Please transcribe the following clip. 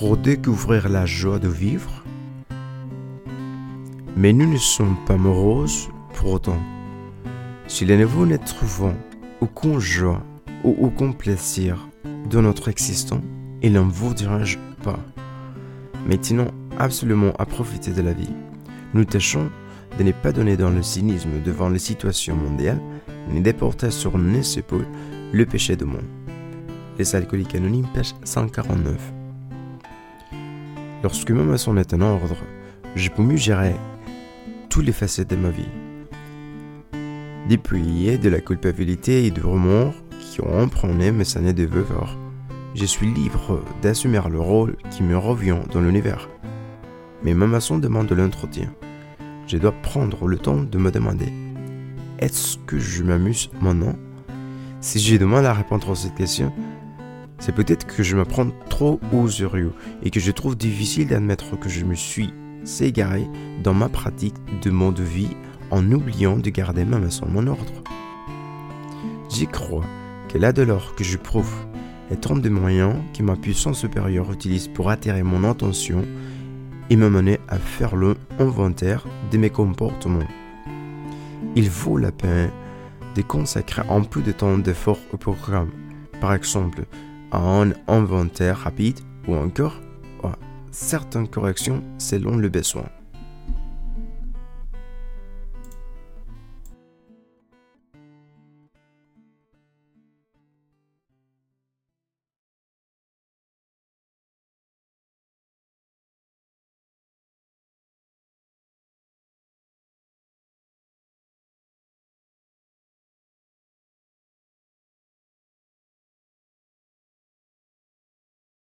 redécouvrir la joie de vivre. Mais nous ne sommes pas moroses pour autant. Si les nouveaux ne trouvant aucun joie ou aucun plaisir dans notre existence, il n'en vous dirige pas. Mais tenons absolument à profiter de la vie. Nous tâchons de ne pas donner dans le cynisme devant les situations mondiales, ni déporter sur nos épaules le péché du monde. Les alcooliques anonymes, page 149. Lorsque ma maçon est en ordre, je peux mieux gérer toutes les facettes de ma vie. Depuis de la culpabilité et du remords qui ont emprunté mes années de veuveur, je suis libre d'assumer le rôle qui me revient dans l'univers. Mais ma maçon demande de l'entretien. Je dois prendre le temps de me demander est-ce que je m'amuse maintenant? Si j'ai demande à répondre à cette question, c'est peut-être que je me prends trop au sérieux et que je trouve difficile d'admettre que je me suis égaré dans ma pratique de mon de vie en oubliant de garder ma maçon mon ordre. J'y crois que de l'or que je prouve est un des moyens que ma puissance supérieure utilise pour attirer mon attention et me mener à faire le inventaire de mes comportements. Il vaut la peine de consacrer un peu de temps d'effort au programme, par exemple à un inventaire rapide ou encore à certaines corrections selon le besoin.